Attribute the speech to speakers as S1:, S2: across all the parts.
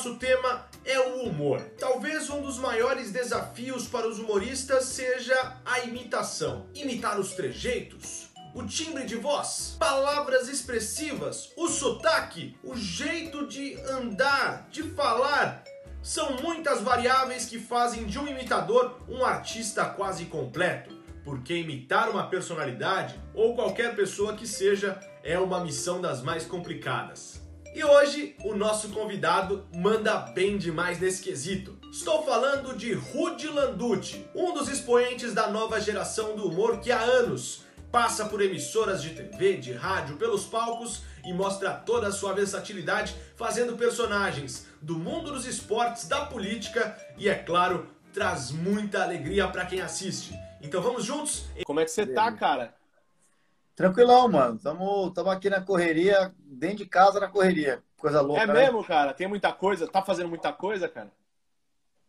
S1: nosso tema é o humor. Talvez um dos maiores desafios para os humoristas seja a imitação. Imitar os trejeitos, o timbre de voz, palavras expressivas, o sotaque, o jeito de andar, de falar. São muitas variáveis que fazem de um imitador um artista quase completo. Porque imitar uma personalidade, ou qualquer pessoa que seja, é uma missão das mais complicadas. E hoje o nosso convidado manda bem demais nesse quesito. Estou falando de Rudy Landucci, um dos expoentes da nova geração do humor que há anos passa por emissoras de TV, de rádio, pelos palcos e mostra toda a sua versatilidade fazendo personagens do mundo dos esportes, da política e, é claro, traz muita alegria para quem assiste. Então vamos juntos?
S2: Como é que você tá, cara?
S3: Tranquilão, mano. Tamo, tamo aqui na correria, dentro de casa na correria. Coisa louca.
S2: É
S3: né?
S2: mesmo, cara? Tem muita coisa? Tá fazendo muita coisa, cara?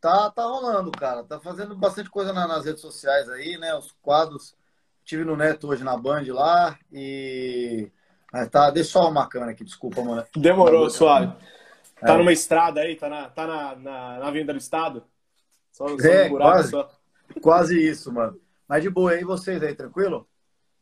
S3: Tá, tá rolando, cara. Tá fazendo bastante coisa na, nas redes sociais aí, né? Os quadros. Tive no Neto hoje na Band lá e. Mas tá, deixa eu só arrumar a câmera aqui, desculpa, mano.
S2: Demorou, suave. Tá
S3: É.
S2: numa estrada aí? Tá na, tá na, na, na Avenida do Estado? Só, só
S3: É,
S2: um buraco
S3: quase.
S2: só.
S3: Quase isso, mano. Mas de boa aí, vocês aí, tranquilo?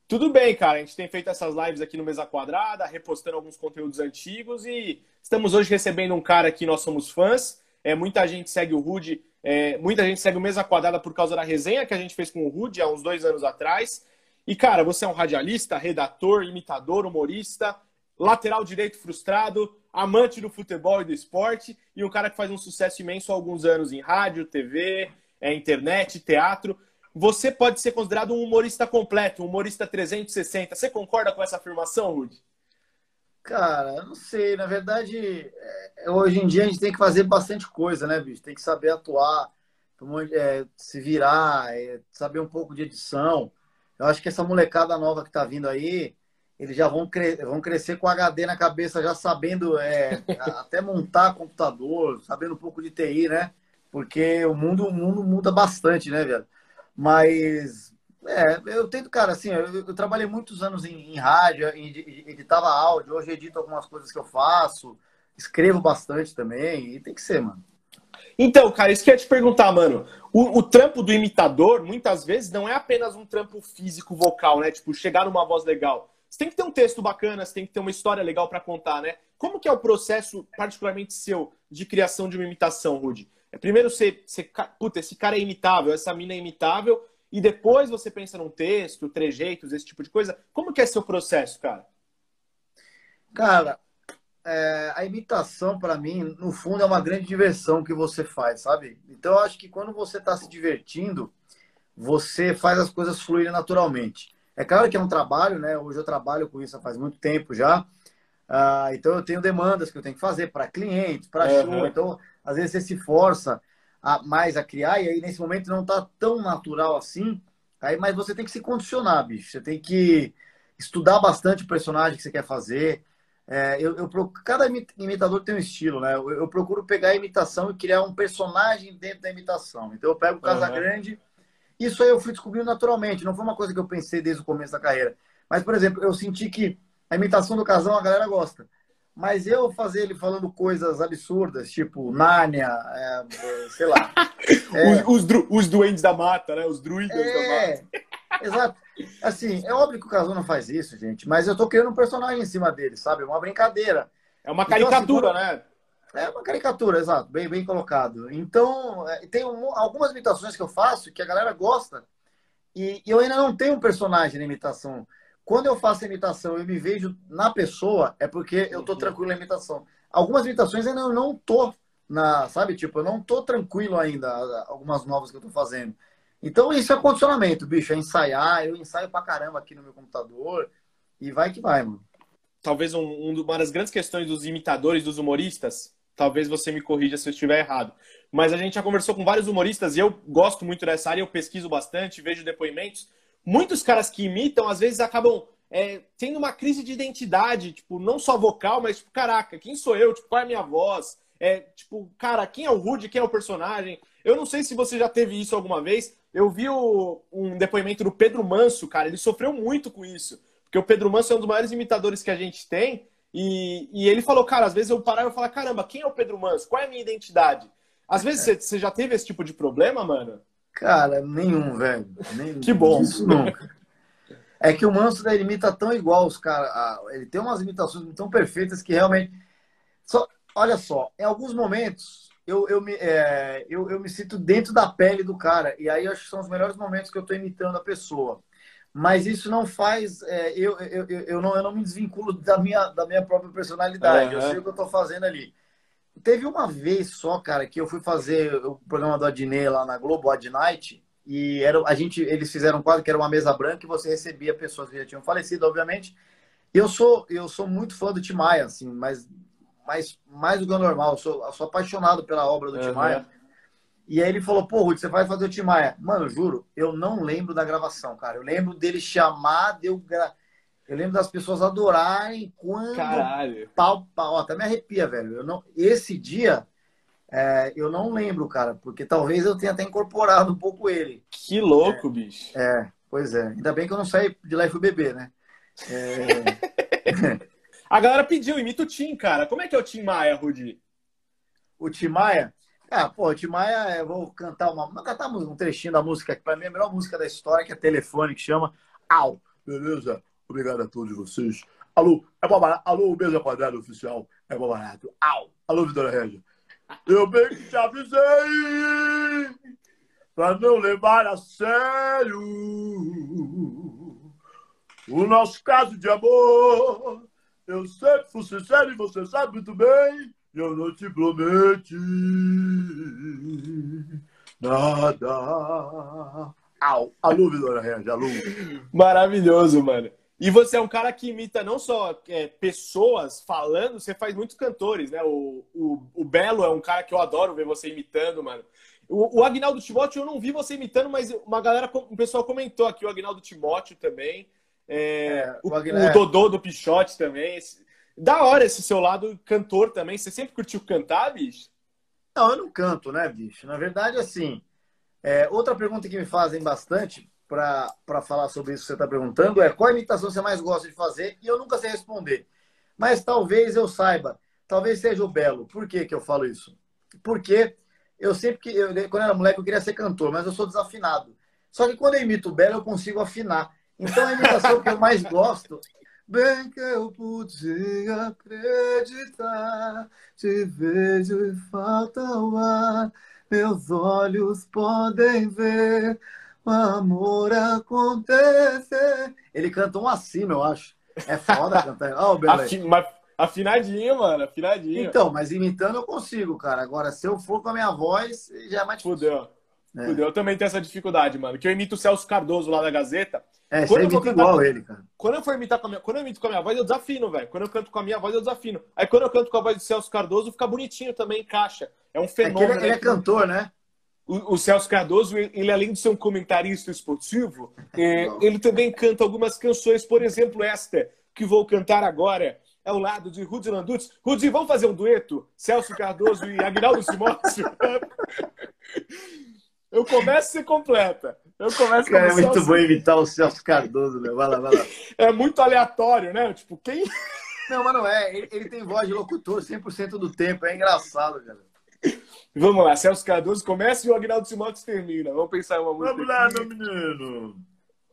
S2: Tudo bem, cara. A gente tem feito essas lives aqui no Mesa Quadrada, repostando alguns conteúdos antigos e estamos hoje recebendo um cara que nós somos fãs. É, muita gente segue o Rude, é, muita gente segue o Mesa Quadrada por causa da resenha que a gente fez com o Rude há uns dois anos atrás. E, cara, você é um radialista, redator, imitador, humorista, lateral direito frustrado, amante do futebol e do esporte e um cara que faz um sucesso imenso há alguns anos em rádio, TV, é, internet, teatro. Você pode ser considerado um humorista completo, um humorista 360. Você concorda com essa afirmação, Rudy?
S3: Cara, eu não sei. Na verdade, é, hoje em dia a gente tem que fazer bastante coisa, né, bicho? Tem que saber atuar, é, se virar, é, saber um pouco de edição. Eu acho que essa molecada nova que tá vindo aí, eles já vão, cre vão crescer com HD na cabeça, já sabendo é, até montar computador, sabendo um pouco de TI, né? Porque o mundo, o mundo muda bastante, né, velho? Mas é, eu tento, cara, assim, eu, eu trabalhei muitos anos em, em rádio, em, editava áudio, hoje edito algumas coisas que eu faço, escrevo bastante também, e tem que ser, mano.
S2: Então, cara, isso que eu ia te perguntar, mano. O, o, trampo do imitador, muitas vezes, não é apenas um trampo físico vocal, né? Tipo, chegar numa voz legal. Você tem que ter um texto bacana, você tem que ter uma história legal para contar, né? Como que é o processo, particularmente seu, de criação de uma imitação, Rudy? É primeiro você, você, puta, esse cara é imitável, essa mina é imitável, e depois você pensa num texto, trejeitos, esse tipo de coisa. Como que é seu processo, cara?
S3: Cara, é, a imitação, para mim, no fundo, é uma grande diversão que você faz, sabe? Então, eu acho que quando você está se divertindo, você faz as coisas fluírem naturalmente. É claro que é um trabalho, né? Hoje eu trabalho com isso faz muito tempo já. Uh, então, eu tenho demandas que eu tenho que fazer para clientes, para uhum. show. Então, às vezes você se força a, mais a criar, e aí nesse momento não tá tão natural assim. Aí, mas você tem que se condicionar, bicho. Você tem que estudar bastante o personagem que você quer fazer. É, eu, eu, cada imitador tem um estilo, né? Eu, eu, procuro pegar a imitação e criar um personagem dentro da imitação. Então eu pego o Casagrande. Uhum. Isso aí eu fui descobrindo naturalmente. Não foi uma coisa que eu pensei desde o começo da carreira. Mas, por exemplo, eu senti que a imitação do Casão a galera gosta. Mas eu fazer ele falando coisas absurdas, tipo Nárnia, é, sei lá.
S2: É, os, os, os duendes da mata, né? Os druidas
S3: é,
S2: da mata.
S3: Exato. Assim, é óbvio que o Casão não faz isso, gente, mas eu tô criando um personagem em cima dele, sabe? Uma brincadeira.
S2: É uma caricatura, então, assim,
S3: né? É uma caricatura, exato, bem, bem colocado. Então, tem um, algumas imitações que eu faço que a galera gosta e, e eu ainda não tenho um personagem na imitação. Quando eu faço imitação eu me vejo na pessoa, é porque eu tô tranquilo na imitação. Algumas imitações ainda eu não tô na, sabe? Tipo, eu não tô tranquilo ainda, algumas novas que eu tô fazendo. Então, isso é condicionamento, bicho, é ensaiar. Eu ensaio pra caramba aqui no meu computador e vai que vai, mano.
S2: Talvez um, um, uma das grandes questões dos imitadores, dos humoristas, talvez você me corrija se eu estiver errado, mas a gente já conversou com vários humoristas e eu gosto muito dessa área, eu pesquiso bastante, vejo depoimentos. Muitos caras que imitam, às vezes, acabam é, tendo uma crise de identidade, tipo, não só vocal, mas, tipo, caraca, quem sou eu? Tipo, qual é a minha voz? É, tipo, cara, quem é o Rude? Quem é o personagem? Eu não sei se você já teve isso alguma vez. Eu vi o, um depoimento do Pedro Manso, cara. Ele sofreu muito com isso. Porque o Pedro Manso é um dos maiores imitadores que a gente tem. E, e ele falou, cara, às vezes eu parava e falava, caramba, quem é o Pedro Manso? Qual é a minha identidade? Às vezes você, você já teve esse tipo de problema, mano?
S3: Cara, nenhum, velho.
S2: Que bom.
S3: Isso nunca. É que o Manso ele imita tão igual os caras. Ele tem umas imitações tão perfeitas que realmente. Só, olha só, em alguns momentos eu, eu, me, é, eu, eu me sinto dentro da pele do cara. E aí eu acho que são os melhores momentos que eu estou imitando a pessoa. Mas isso não faz. É, eu, eu, eu, eu, não, eu não me desvinculo da minha, da minha própria personalidade. Uhum. Eu sei o que eu estou fazendo ali. Teve uma vez só, cara, que eu fui fazer o programa do Adnei lá na Globo, Ad Night, e era, a gente, eles fizeram quase que era uma mesa branca e você recebia pessoas que já tinham falecido, obviamente. Eu sou, eu sou muito fã do Tim Maia, assim, mas mais, mais do que o normal. Eu sou, eu sou apaixonado pela obra do uhum. Tim Maia. E aí ele falou, pô, Ruth, você vai fazer o Tim Maia. Mano, juro, eu não lembro da gravação, cara. Eu lembro dele chamar, deu gra... Eu lembro das pessoas adorarem quando.
S2: Caralho.
S3: Pau, pau, até me arrepia, velho. Eu não... Esse dia, é, eu não lembro, cara, porque talvez eu tenha até incorporado um pouco ele.
S2: Que louco,
S3: é,
S2: bicho.
S3: É, pois é. Ainda bem que eu não saí de lá e fui beber, né?
S2: É... A galera pediu, imita o Tim, cara. Como é que é o Tim Maia, Rudi?
S3: O Tim Maia? Ah, pô, o Tim Maia, eu vou cantar uma. Vou cantar um trechinho da música, que pra mim é a melhor música da história, que é Telefone, que chama Au. Beleza? Obrigado a todos vocês. Alô, é barato. Alô, mesa quadrada oficial. É barato. Au. Alô, Vitória Regia. Eu bem que te avisei pra não levar a sério o nosso caso de amor. Eu sempre fui sincero e você sabe muito bem. Eu não te prometi nada. Au. Alô, Vitória Regia. Alô.
S2: Maravilhoso, mano. E você é um cara que imita não só é, pessoas falando, você faz muitos cantores, né? O, o, o, Belo é um cara que eu adoro ver você imitando, mano. O, o Agnaldo Timóteo eu não vi você imitando, mas uma galera, um pessoal comentou aqui, o Agnaldo Timóteo também. É, é, o, o, Dodô do Pichote também. Esse, da hora esse seu lado cantor também. Você sempre curtiu cantar, bicho?
S3: Não, eu não canto, né, bicho? Na verdade, assim, é, outra pergunta que me fazem bastante para falar sobre isso que você está perguntando é qual imitação você mais gosta de fazer e eu nunca sei responder. Mas talvez eu saiba, talvez seja o Belo. Por que, que eu falo isso? Porque eu sempre que eu, quando era moleque eu queria ser cantor, mas eu sou desafinado. Só que quando eu imito o Belo eu consigo afinar. Então a imitação que eu mais gosto Bem que eu podia acreditar, te vejo e falta o ar, meus olhos podem ver amor acontecer. Ele cantou um acima, eu acho. É foda cantar. Ó, oh,
S2: Afin, mas afinadinho, mano, afinadinho.
S3: Então, mas imitando eu consigo, cara. Agora, se eu for com a minha voz, já é mais
S2: difícil. Fudeu. É. Fudeu. Eu também tenho essa dificuldade, mano. Que eu imito o Celso Cardoso lá da Gazeta.
S3: É, quando eu vou cantar igual com... ele, cara.
S2: Quando eu for imitar com a minha... Quando eu imito com a minha voz, eu desafino, velho. Quando eu canto com a minha voz, eu desafino. Aí quando eu canto com a voz do Celso Cardoso, fica bonitinho também, encaixa. É um fenômeno.
S3: É ele, ele, é né? cantor, né?
S2: O, Celso Cardoso, ele além de ser um comentarista esportivo, é, ele também canta algumas canções, por exemplo, esta que vou cantar agora, ao lado de Rudy Landutz. Rudy, vamos fazer um dueto? Celso Cardoso e Agnaldo Simócio? Eu começo e você completa. Eu começo
S3: Cara, é muito Celso... bom imitar o Celso Cardoso, né? Vai lá, vai lá.
S2: É muito aleatório, né? Tipo, quem.
S3: Não, mas não é. Ele, ele tem voz de locutor 100% do tempo. É engraçado, cara.
S2: Vamos lá, Celso Cardoso começa e o Agnaldo Simões termina. Vamos pensar em uma música.
S3: Vamos lá, meu menino.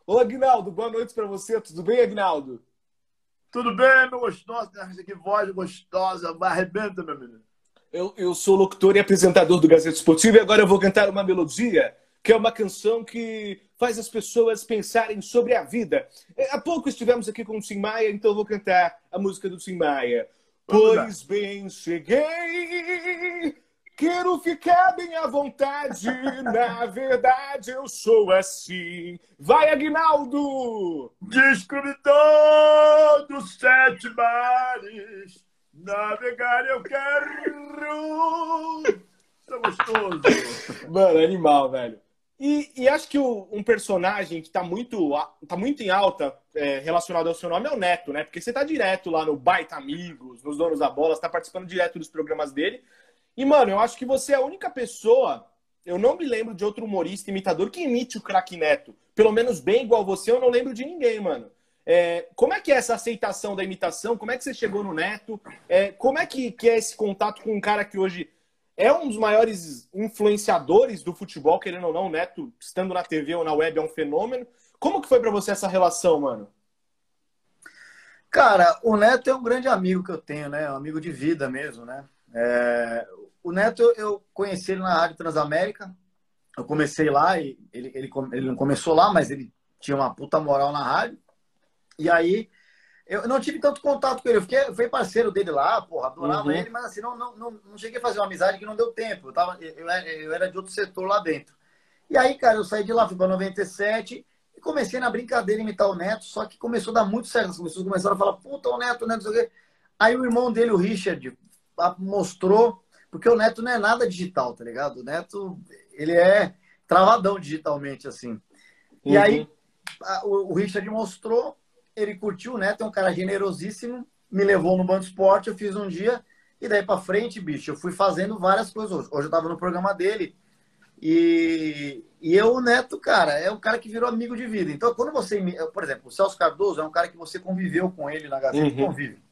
S2: Ô, Agnaldo, boa noite para você. Tudo bem, Agnaldo?
S3: Tudo bem, meu gostoso. Que voz gostosa. Arrebenta, meu menino.
S2: Eu, eu sou locutor e apresentador do Gazeta Esportivo e agora eu vou cantar uma melodia que é uma canção que faz as pessoas pensarem sobre a vida. É, há pouco estivemos aqui com o Tim Maia, então eu vou cantar a música do Tim Maia. Pois bem, cheguei Quero ficar bem à vontade, na verdade eu sou assim. Vai, Aguinaldo!
S3: Descobri todos sete mares, navegar eu quero. É gostoso.
S2: Mano, animal, velho. E, e acho que o, um personagem que tá muito, tá muito em alta é, relacionado ao seu nome é o Neto, né? Porque você tá direto lá no Baita Amigos, nos Donos da Bola, você tá participando direto dos programas dele. E, mano, eu acho que você é a única pessoa. Eu não me lembro de outro humorista imitador que imite o craque Neto. Pelo menos bem igual você, eu não lembro de ninguém, mano. É, como é que é essa aceitação da imitação? Como é que você chegou no Neto? É, como é que, que é esse contato com um cara que hoje é um dos maiores influenciadores do futebol, querendo ou não, o Neto, estando na TV ou na web, é um fenômeno. Como que foi para você essa relação, mano?
S3: Cara, o Neto é um grande amigo que eu tenho, né? Um amigo de vida mesmo, né? É... O Neto, eu conheci ele na Rádio Transamérica. Eu comecei lá e ele, ele, ele não começou lá, mas ele tinha uma puta moral na rádio. E aí eu não tive tanto contato com ele. Eu fiquei, fui parceiro dele lá, porra, adorava uhum. ele, mas assim, não, não, não, não, cheguei a fazer uma amizade que não deu tempo. Eu, tava, eu, eu era de outro setor lá dentro. E aí, cara, eu saí de lá, fui para 97 e comecei na brincadeira imitar o Neto, só que começou a dar muito certo. As pessoas começaram a falar, puta, o Neto, o Neto, não sei o quê. Aí o irmão dele, o Richard, mostrou, porque o Neto não é nada digital, tá ligado? O Neto, ele é travadão digitalmente, assim. Uhum. E aí o, o Richard mostrou, ele curtiu, o Neto é um cara generosíssimo, me levou no Bando Esporte, eu fiz um dia, e daí para frente, bicho, eu fui fazendo várias coisas. Hoje, hoje eu tava no programa dele, e, e eu, o Neto, cara, é um cara que virou amigo de vida. Então, quando você, por exemplo, o Celso Cardoso é um cara que você conviveu com ele na Gazeta, uhum. convive.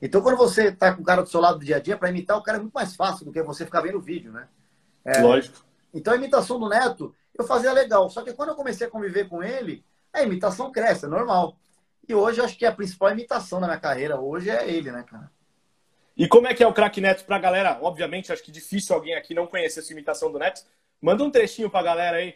S3: Então, quando você tá com o cara do seu lado do dia a dia, para imitar o cara é muito mais fácil do que você ficar vendo o vídeo, né?
S2: É, Lógico.
S3: Então, a imitação do Neto, eu fazia legal. Só que quando eu comecei a conviver com ele, a imitação cresce, é normal. E hoje, eu acho que a principal imitação da minha carreira hoje é ele, né, cara?
S2: E como é que é o craque Neto pra galera? Obviamente, acho que difícil alguém aqui não conhecer essa imitação do Neto. Manda um trechinho pra galera aí.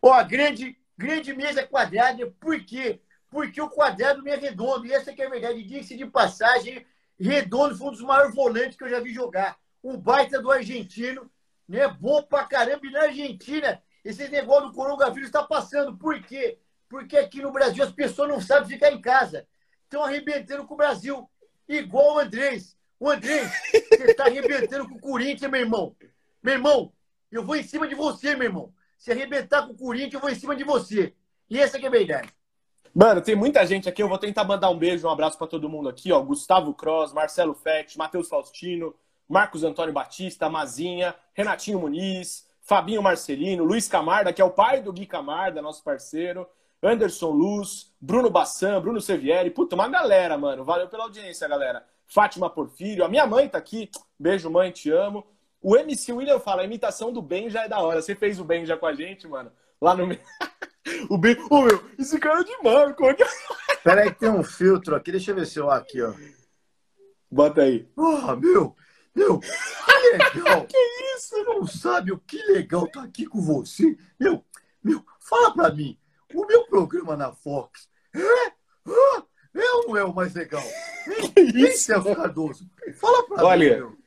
S3: Ó, grande, grande mesa quadrada, por quê? Porque o quadrado é redondo. E essa é a verdade. Diga-se de passagem, redondo foi um dos maiores volantes que eu já vi jogar. Um baita do argentino, né? Bom pra caramba. E na Argentina, esse negócio do coronavírus está passando. Por quê? Porque aqui no Brasil as pessoas não sabem ficar em casa. Estão arrebentando com o Brasil. Igual o Andrés. O Andrés, você está arrebentando com o Corinthians, meu irmão. Meu irmão, eu vou em cima de você, meu irmão. Se arrebentar com o Corinthians, eu vou em cima de você. E essa é a verdade.
S2: Mano, tem muita gente aqui. Eu vou tentar mandar um beijo, um abraço para todo mundo aqui, ó. Gustavo Cross, Marcelo Fett, Matheus Faustino, Marcos Antônio Batista, Mazinha, Renatinho Muniz, Fabinho Marcelino, Luiz Camarda, que é o pai do Gui Camarda, nosso parceiro, Anderson Luz, Bruno Bassan, Bruno Sevieri. Puta, uma galera, mano. Valeu pela audiência, galera. Fátima Porfírio, a minha mãe tá aqui. Beijo, mãe, te amo. O MC William fala, a imitação do Ben já é da hora. Você fez o Ben já com a gente, mano? Lá no. o Ben. Ô, oh, meu, esse cara é é que...
S3: Peraí, que tem um filtro aqui. Deixa eu ver se eu aqui, ó.
S2: Bota aí.
S3: Porra, meu. Meu, que legal. que isso? Você não sabe o que legal tá aqui com você? Meu, meu, fala pra mim. O meu programa na Fox é? Ah, é ou não é o mais legal? Que isso, Celso Cardoso? Fala pra
S2: Olha,
S3: mim, meu.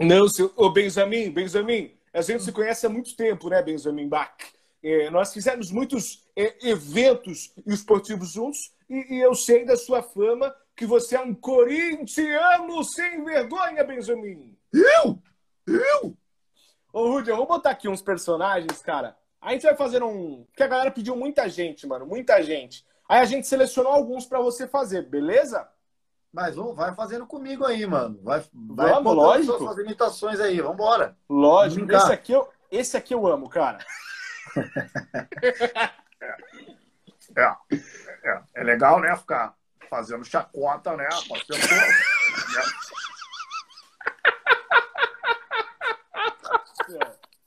S2: Não, seu, ô Benjamin, Benjamin, a gente se conhece há muito tempo, né, Benjamin Bach? É, nós fizemos muitos é, eventos esportivos juntos e, eu sei da sua fama que você é um corintiano sem vergonha, Benjamin.
S3: Eu? Eu?
S2: Ô, Rudy, vamos botar aqui uns personagens, cara. A gente vai fazer um. Porque a galera pediu muita gente, mano, muita gente. Aí a gente selecionou alguns para você fazer, beleza?
S3: Mas vamos, vai fazendo comigo aí, mano. Vai, vai
S2: vamos, lógico.
S3: suas imitações aí, vamos embora.
S2: Lógico. Esse aqui, eu, esse aqui eu amo, cara.
S3: É, é, é, legal, né? Ficar fazendo chacota, né? Ser um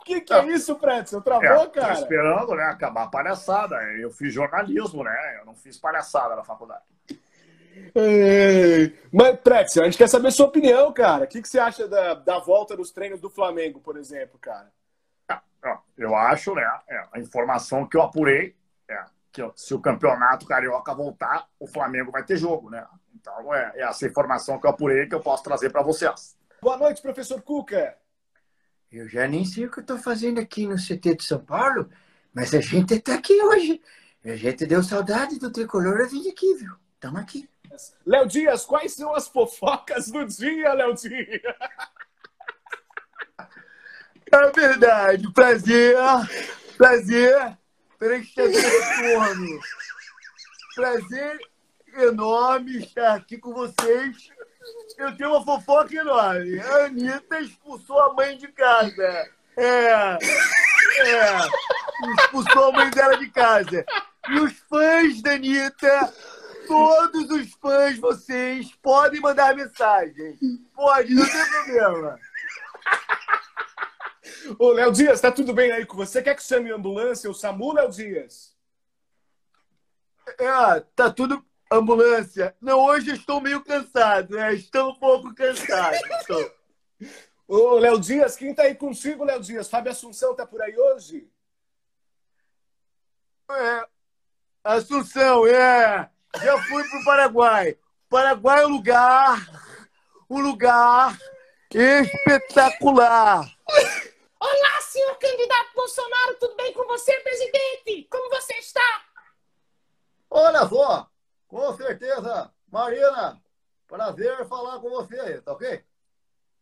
S2: Que que é isso, Pretzel? Travou, é, cara?
S3: Tô esperando, né? Acabar a palhaçada. Eu fiz jornalismo, né? Eu não fiz palhaçada na faculdade.
S2: Mas, Pretzel, a gente quer saber sua opinião, cara. O que, que você acha da, da volta dos treinos do Flamengo, por exemplo, cara?
S3: Eu acho, né? É, a informação que eu apurei é que se o campeonato carioca voltar, o Flamengo vai ter jogo, né? Então é, é essa informação que eu apurei que eu posso trazer para vocês.
S2: Boa noite, professor Cuca.
S3: Eu já nem sei o que eu estou fazendo aqui no CT de São Paulo, mas a gente está aqui hoje. A gente deu saudade do tricolor, eu vim aqui, viu? Estamos aqui.
S2: Léo Dias, quais são as fofocas do dia, Léo Dias?
S3: É verdade, prazer, prazer. Peraí que chegou esse Prazer enorme estar aqui com vocês. Eu tenho uma fofoca enorme. A Anitta expulsou a mãe de casa. É, é, expulsou a mãe dela de casa. E os fãs da Anitta, todos os fãs, vocês podem mandar mensagem. Pode, não tem problema.
S2: Ô, Léo Dias, tá tudo bem aí com você? Quer que chame a ambulância, o SAMU, Léo Dias?
S3: É, tá tudo ambulância. Não, hoje estou meio cansado, né? Estou um pouco cansado. Estou.
S2: Ô, Léo Dias, quem tá aí consigo, Léo Dias? Fábio Assunção tá por aí hoje?
S3: É, Assunção, é. Já fui pro Paraguai. Paraguai é um lugar, um lugar espetacular.
S4: Olá, senhor candidato Bolsonaro, tudo bem com você, presidente? Como você está?
S3: Olha só, com certeza, Marina, prazer falar com você aí, tá ok?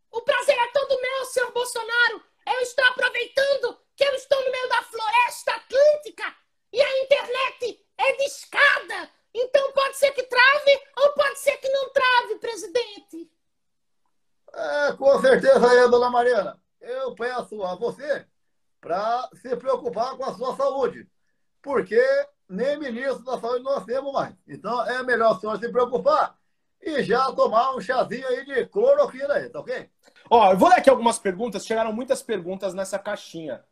S4: O prazer é todo meu, senhor Bolsonaro. Eu estou aproveitando que eu estou no meio da floresta atlântica e a internet é de escada. Então pode ser que trave ou pode ser que não trave, presidente.
S3: É, com certeza aí, dona Mariana. Eu peço a você para se preocupar com a sua saúde. Porque nem ministro da saúde nós temos mais. Então é melhor o senhor se preocupar e já tomar um chazinho aí de cloroquina aí, tá ok?
S2: Ó, eu vou ler aqui algumas perguntas. Chegaram muitas perguntas nessa caixinha.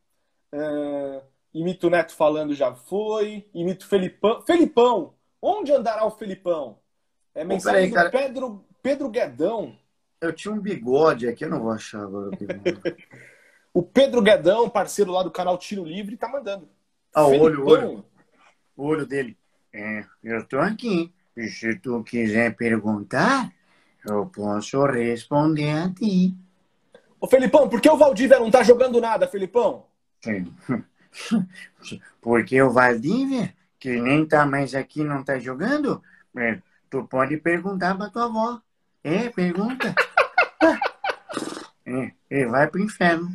S2: É... Imito Neto falando já foi. Imito Felipão. Felipão! Onde andará o Felipão? É mensagem
S3: peraí,
S2: do Pedro, Pedro Guedão.
S3: Eu tinha um bigode aqui, eu não vou achar agora o bigode.
S2: O Pedro Guedão, parceiro lá do canal Tiro Livre, tá mandando.
S3: Ah, o olho, olho. O olho dele. É, eu tô aqui. Se tu quiser perguntar, eu posso responder a ti.
S2: Ô, Felipão, por que o Valdívia não tá jogando nada, Felipão?
S3: Sim. Porque o Valdívia, que nem tá mais aqui, não tá jogando, é, tu pode perguntar pra tua avó. É, pergunta. É, e vai pro inferno.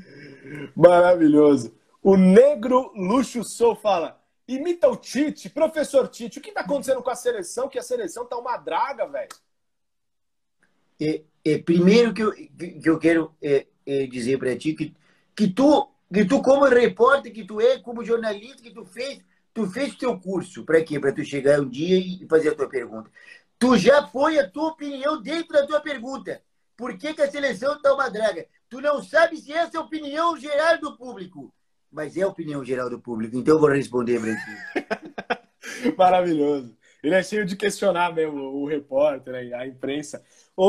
S2: Maravilhoso. O Negro Luxo Sou fala: imita o Tite, professor Tite. O que tá acontecendo com a seleção? Que a seleção tá uma draga, velho.
S3: É, é, primeiro que eu, que, eu quero é, é, dizer para ti que, que tu que tu como repórter que tu é como jornalista que tu fez tu fez teu curso para quê para tu chegar um dia e fazer a tua pergunta tu já põe a tua opinião dentro da tua pergunta por que, que a seleção tá uma draga tu não sabe se essa é a opinião geral do público mas é a opinião geral do público então eu vou responder para
S2: Maravilhoso. Ele é cheio de questionar mesmo o repórter, né, a imprensa.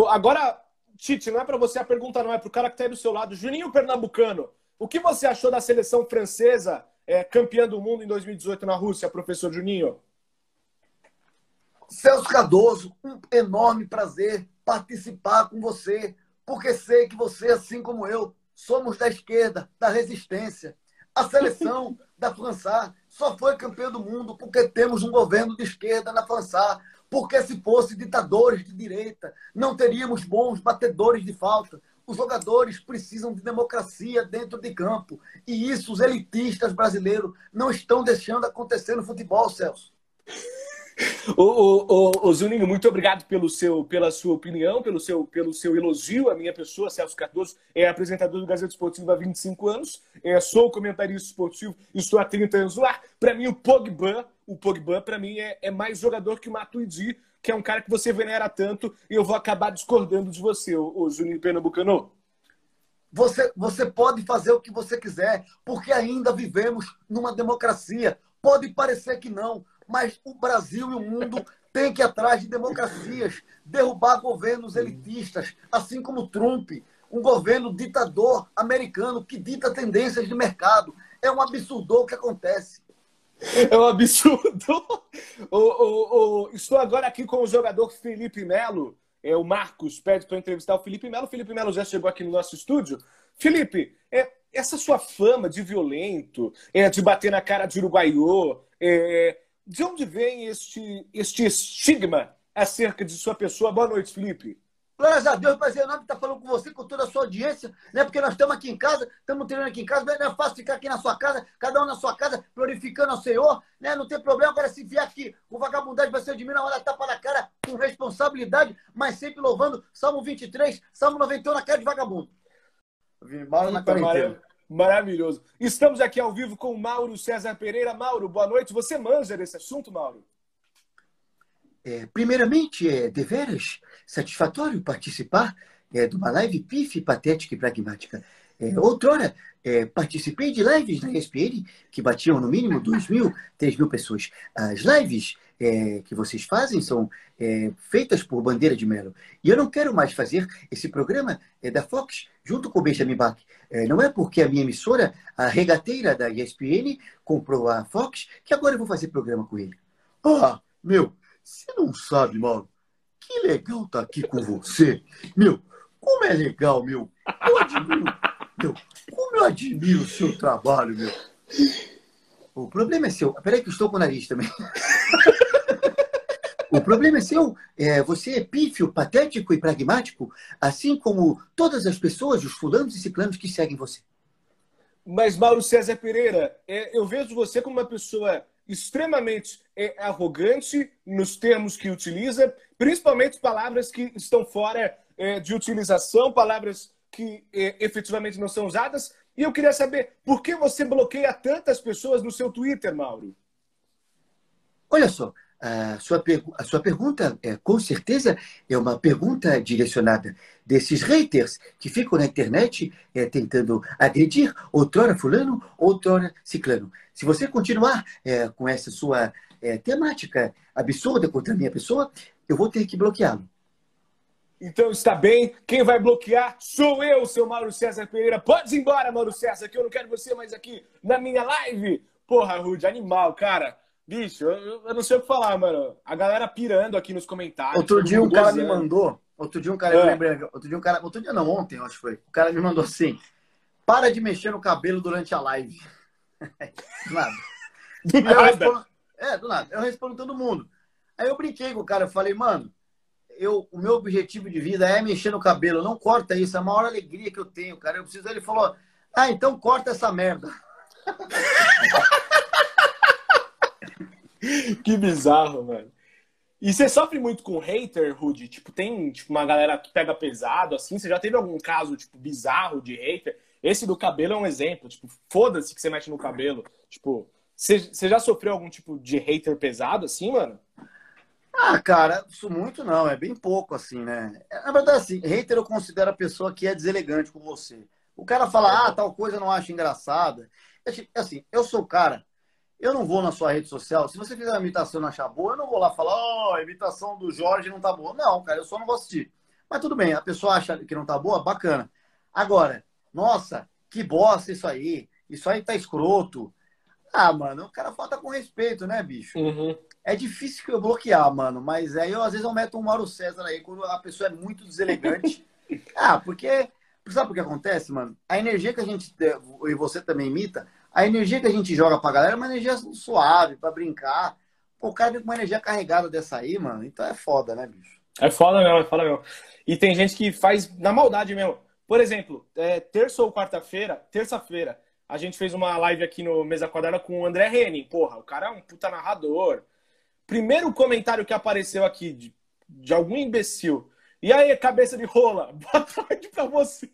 S2: Agora, Tite, não é para você a pergunta, não é para o cara que tá aí do seu lado. Juninho Pernambucano, o que você achou da seleção francesa é, campeã do mundo em 2018 na Rússia, professor Juninho?
S3: Celso Cardoso, um enorme prazer participar com você, porque sei que você, assim como eu, somos da esquerda, da resistência. A seleção da França só foi campeã do mundo porque temos um governo de esquerda na França. Porque se fosse ditadores de direita, não teríamos bons batedores de falta. Os jogadores precisam de democracia dentro de campo. E isso os elitistas brasileiros não estão deixando acontecer no futebol, Celso.
S2: Ô, ô, ô, Zuninho, muito obrigado pelo seu, pela sua opinião, pelo seu, pelo seu elogio à minha pessoa. Celso Cardoso é apresentador do Gazeta Esportivo há 25 anos, é, sou comentarista esportivo, estou há 30 anos lá. Para mim, o Pogba, o Pogba, para mim, é, é mais jogador que o Matuidi, que é um cara que você venera tanto, e eu vou acabar discordando de você, ô Zuninho Pernambucano.
S3: Você, você pode fazer o que você quiser, porque ainda vivemos numa democracia. Pode parecer que não, mas o Brasil e o mundo têm que ir atrás de democracias, derrubar governos elitistas, assim como Trump, um governo ditador americano que dita tendências de mercado. É um absurdo o que acontece.
S2: É um absurdo. Estou agora aqui com o jogador Felipe Melo. É, o Marcos pede para entrevistar o Felipe Melo. O Felipe Melo já chegou aqui no nosso estúdio. Felipe, é, essa sua fama de violento, é, de bater na cara de uruguaiô, é, de onde vem este, este estigma acerca de sua pessoa? Boa noite, Felipe.
S3: Glórias a Deus, prazer enorme estar falando com você, com toda a sua audiência, né? Porque nós estamos aqui em casa, estamos treinando aqui em casa, não é fácil ficar aqui na sua casa, cada um na sua casa, glorificando ao Senhor, né? Não tem problema, agora se vier aqui com vagabundagem, vai ser de mim na hora tapa na cara, com responsabilidade, mas sempre louvando Salmo 23, Salmo 91 na cara de vagabundo. Moro na quarentena.
S2: Mara- Maravilhoso. Estamos aqui ao vivo com Mauro César Pereira. Mauro, boa noite. Você manja desse assunto, Mauro?
S3: É, primeiramente, é deveras satisfatório participar é, de uma live pif, patética e pragmática. É, outrora, é, participei de lives na ESPN que batiam no mínimo 2 mil, 3 mil pessoas. As lives é, que vocês fazem são é, feitas por Bandeira de Melo. E eu não quero mais fazer esse programa é, da Fox junto com o Benjamin Bach. É, não é porque a minha emissora, a regateira da ESPN, comprou a Fox, que agora eu vou fazer programa com ele. Ah, meu, você não sabe, Mauro? Que legal estar tá aqui com você. Meu, como é legal, meu. Eu admiro, meu, como eu admiro o seu trabalho, meu. O problema é seu. Peraí que eu estou com o nariz também. O problema é seu. É, você é pífio, patético e pragmático, assim como todas as pessoas, os fulanos e ciclanos que seguem você.
S2: Mas, Mauro César Pereira, é, eu vejo você como uma pessoa extremamente é, arrogante nos termos que utiliza, principalmente palavras que estão fora é, de utilização, palavras que é, efetivamente não são usadas. E eu queria saber por que você bloqueia tantas pessoas no seu Twitter, Mauro?
S3: Olha só, a sua, a sua pergunta, é, com certeza, é uma pergunta direcionada desses haters que ficam na internet é, tentando agredir outrora fulano, outrora ciclano. Se você continuar é, com essa sua é, temática absurda contra a minha pessoa, eu vou ter que bloqueá-lo.
S2: Então está bem. Quem vai bloquear sou eu, seu Mauro César Pereira. Pode ir embora, Mauro César, que eu não quero você mais aqui na minha live. Porra, Rude, animal, cara. Bicho, eu, eu, não sei o que falar, mano. A galera pirando aqui nos comentários.
S3: Outro dia um cara me mandou. Outro dia um cara, é. eu lembrei. Outro dia um cara. Outro dia não, ontem, eu acho que foi. O cara me mandou assim: para de mexer no cabelo durante a live. do nada. Do nada. Respondo, é, do nada. Eu respondo todo mundo. Aí eu brinquei com o cara, eu falei, mano, eu, o meu objetivo de vida é mexer no cabelo. Não corta isso, é a maior alegria que eu tenho, cara. Eu preciso. Ele falou: ah, então corta essa merda.
S2: que bizarro, mano. E você sofre muito com hater, Rudy? Tipo, tem tipo, uma galera que pega pesado, assim? Você já teve algum caso, tipo, bizarro de hater? Esse do cabelo é um exemplo. Tipo, foda-se que você mexe no cabelo. Tipo, você, já sofreu algum tipo de hater pesado, assim, mano?
S3: Ah, cara, isso muito não, é bem pouco, assim, né? Na verdade, assim, hater eu considero a pessoa que é deselegante com você. O cara fala, ah, tal coisa eu não acho engraçada. Assim, eu sou o cara eu não vou na sua rede social. Se você fizer uma imitação e achar boa, eu não vou lá falar, ó, oh, a imitação do Jorge não tá boa. Não, cara, eu só não vou assistir. Mas tudo bem, a pessoa acha que não tá boa, bacana. Agora, nossa, que bosta isso aí. Isso aí tá escroto. Ah, mano, o cara falta com respeito, né, bicho?
S2: Uhum.
S3: É difícil que eu bloquear, mano, mas aí eu às vezes eu meto um Mauro César aí quando a pessoa é muito deselegante. ah, porque. Sabe o que acontece, mano? A energia que a gente. E você também imita a energia que a gente joga pra galera é uma energia suave, pra brincar. Pô, o cara vem com uma energia carregada dessa aí, mano. Então é foda, né, bicho?
S2: É foda mesmo, é foda mesmo. E tem gente que faz na maldade mesmo. Por exemplo, é, terça ou quarta-feira, terça-feira, a gente fez uma live aqui no Mesa Quadrada com o André Henning. Porra, o cara é um puta narrador. Primeiro comentário que apareceu aqui de, de algum imbecil. E aí, cabeça de rola, boa tarde pra você.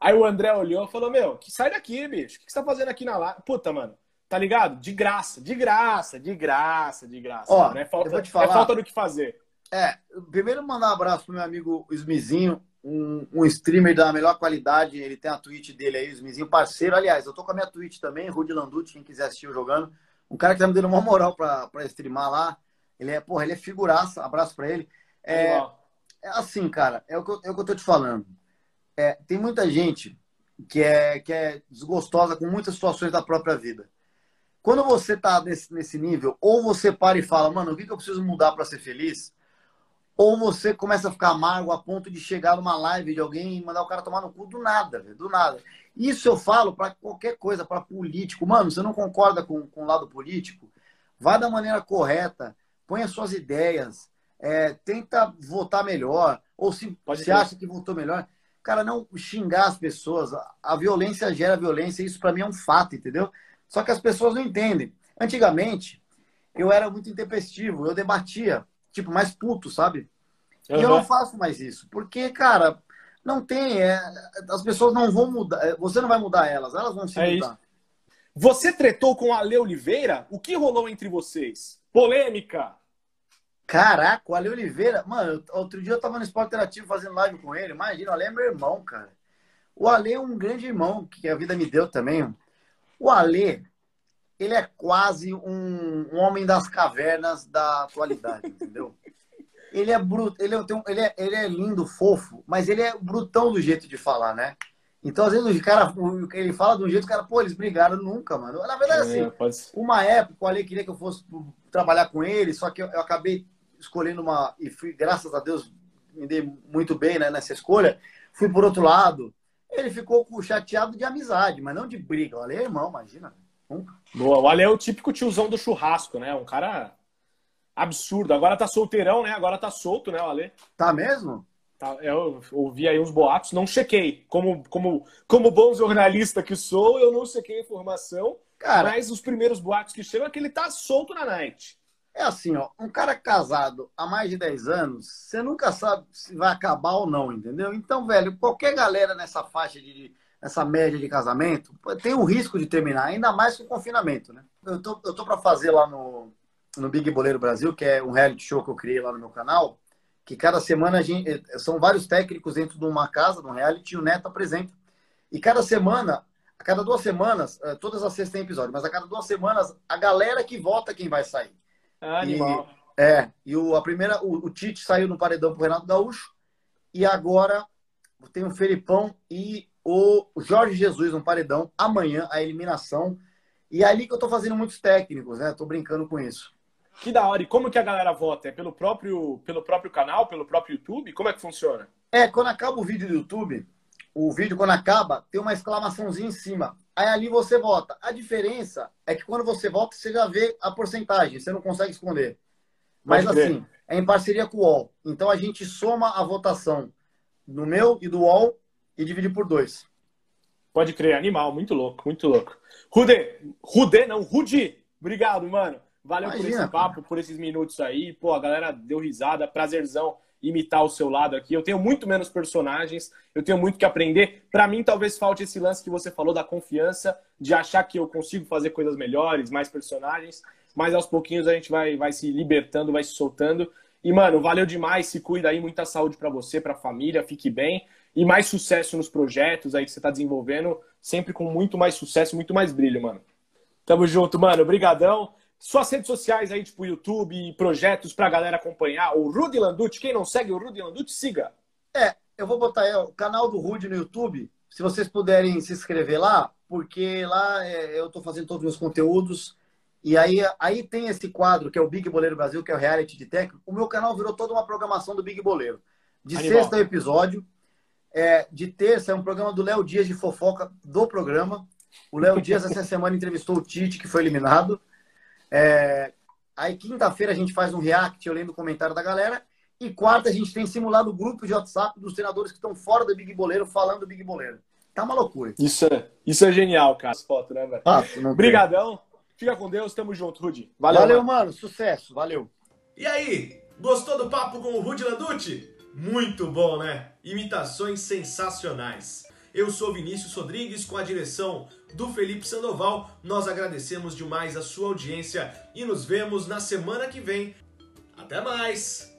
S2: Aí o André olhou e falou: Meu, que sai daqui, bicho. O que você tá fazendo aqui na live? Puta, mano. Tá ligado? De graça, de graça, de graça, de graça.
S3: Ó, é, falta, eu vou te falar,
S2: é falta do que fazer.
S3: É, primeiro mandar um abraço pro meu amigo Smizinho, um, um streamer da melhor qualidade. Ele tem a Twitch dele aí, Smizinho, parceiro. Aliás, eu tô com a minha Twitch também, Rudy Landucci, quem quiser assistir jogando. Um cara que tá me dando uma moral pra, pra streamar lá. Ele é, porra, ele é figuraça. Abraço pra ele. É, é assim, cara, é o, que eu, é o que eu tô te falando é, tem muita gente que é, que é desgostosa com muitas situações da própria vida. Quando você está nesse, nesse nível, ou você para e fala, mano, o que, que eu preciso mudar para ser feliz? Ou você começa a ficar amargo a ponto de chegar numa live de alguém e mandar o cara tomar no cu do nada, véio, do nada. Isso eu falo para qualquer coisa, para político. Mano, você não concorda com, com o lado político? Vá da maneira correta, põe as suas ideias, é, tenta votar melhor. Ou se você acha que votou melhor, cara, não xingar as pessoas. A violência gera violência, isso para mim é um fato, entendeu? Só que as pessoas não entendem. Antigamente, eu era muito intempestivo, eu debatia, tipo, mais puto, sabe? Uhum. E eu não faço mais isso, porque, cara, Não tem, é, as pessoas não vão mudar, é, você não vai mudar elas, elas vão se
S2: É
S3: mudar.
S2: isso. Você tretou com o Ale Oliveira? O que rolou entre vocês? Polêmica!
S3: Caraca, o Ale Oliveira, mano, outro dia eu tava no Esporte Interativo fazendo live com ele. Imagina, o Ale é meu irmão, cara. O Ale é um grande irmão que a vida me deu também. O Ale, ele é quase um, um homem das cavernas da atualidade, entendeu? Ele é bruto, ele é, ele, é, ele é lindo, fofo, mas ele é brutão do jeito de falar, né? Então, às vezes, o cara, ele fala de um jeito, o cara, pô, eles brigaram nunca, mano. Na verdade, assim,
S2: É, pode ser.
S3: uma época, o Ale queria que eu fosse trabalhar com ele, só que eu, eu acabei escolhendo uma. E fui, graças a Deus, me dei muito bem né, nessa escolha. Fui por outro lado. Ele ficou chateado de amizade, mas não de briga. O Ale é irmão, imagina. Nunca.
S2: Boa, o Ale é o típico tiozão do churrasco, né? Um cara absurdo. Agora tá solteirão, né? Agora tá solto, né, o Ale?
S3: Tá mesmo?
S2: Tá, eu ouvi aí uns boatos, não chequei. Como, como, como bom jornalista que sou, eu não chequei a informação.
S3: Cara,
S2: mas os primeiros boatos que chegam é que ele tá solto na night.
S3: É assim, ó. Um cara casado há mais de 10 anos, você nunca sabe se vai acabar ou não, entendeu? Então, velho, qualquer galera nessa faixa de. nessa média de casamento, tem um risco de terminar, ainda mais com o confinamento, né? Eu tô, eu tô pra fazer lá no, no Big Boleiro Brasil, que é um reality show que eu criei lá no meu canal, que cada semana a gente, são vários técnicos dentro de uma casa, de um reality, e o Neto apresenta. E cada semana, a cada duas semanas, eh, todas as sextas tem episódio, mas a cada duas semanas, a galera que vota quem vai sair.
S2: Animal.
S3: É, e o, a primeira, o, o Tite saiu no paredão pro Renato Gaúcho, e agora tem o Felipão e o Jorge Jesus no paredão, amanhã a eliminação. E é ali que eu tô fazendo muitos técnicos, né? Tô brincando com isso.
S2: Que da hora. E como que a galera vota? É pelo próprio, pelo próprio canal, pelo próprio YouTube? Como é que funciona?
S3: É, quando acaba o vídeo do YouTube, o vídeo quando acaba, tem uma exclamaçãozinha em cima. Aí ali você vota. A diferença é que quando você vota, você já vê a porcentagem, você não consegue esconder. Mas
S2: Pode
S3: assim, é em parceria com o UOL. Então a gente soma a votação do meu e do UOL e divide por dois.
S2: Pode crer, animal, muito louco, muito louco. Rude, Rude não, Rudi, obrigado, mano. Valeu por
S3: Imagina,
S2: esse papo, por esses minutos aí. Pô, a galera deu risada, prazerzão imitar o seu lado aqui. Eu tenho muito menos personagens, eu tenho muito que aprender. Pra mim, talvez falte esse lance que você falou da confiança, de achar que eu consigo fazer coisas melhores, mais personagens. Mas aos pouquinhos a gente vai, vai se libertando, vai se soltando. E, mano, valeu demais. Se cuida aí, muita saúde pra você, pra família, fique bem. E mais sucesso nos projetos aí que você tá desenvolvendo, sempre com muito mais sucesso, muito mais brilho, mano. Tamo junto, mano. Obrigadão. Suas redes sociais aí, tipo YouTube, projetos pra galera acompanhar. O Rudy Landucci, quem não segue o Rudy Landucci, siga.
S3: É, eu vou botar o canal do Rude no YouTube. Se vocês puderem se inscrever lá, porque lá é, eu tô fazendo todos os meus conteúdos. E aí, aí tem esse quadro que é o Big Boleiro Brasil, que é o reality de técnico. O meu canal virou toda uma programação do Big Boleiro. De
S2: Animal.
S3: sexta é episódio. É, de terça é um programa do Léo Dias de fofoca do programa. O Léo Dias essa semana entrevistou o Tite, que foi eliminado. É, aí quinta-feira a gente faz um react, eu lendo o comentário da galera. E quarta a gente tem simulado o grupo de WhatsApp dos treinadores que estão fora do Big Boleiro falando do Big Boleiro. Tá uma loucura.
S2: Isso é, isso é genial, cara. As fotos, né, velho?
S3: Ah, tem.
S2: Obrigadão. Fica com Deus, tamo junto, Rudy. Valeu,
S3: Valeu,
S2: mano.
S3: mano. Sucesso. Valeu.
S1: E aí, gostou do papo com o Rudy Landucci? Muito bom, né? Imitações sensacionais. Eu sou Vinícius Rodrigues, com a direção do Felipe Sandoval. Nós agradecemos demais a sua audiência e nos vemos na semana que vem. Até mais!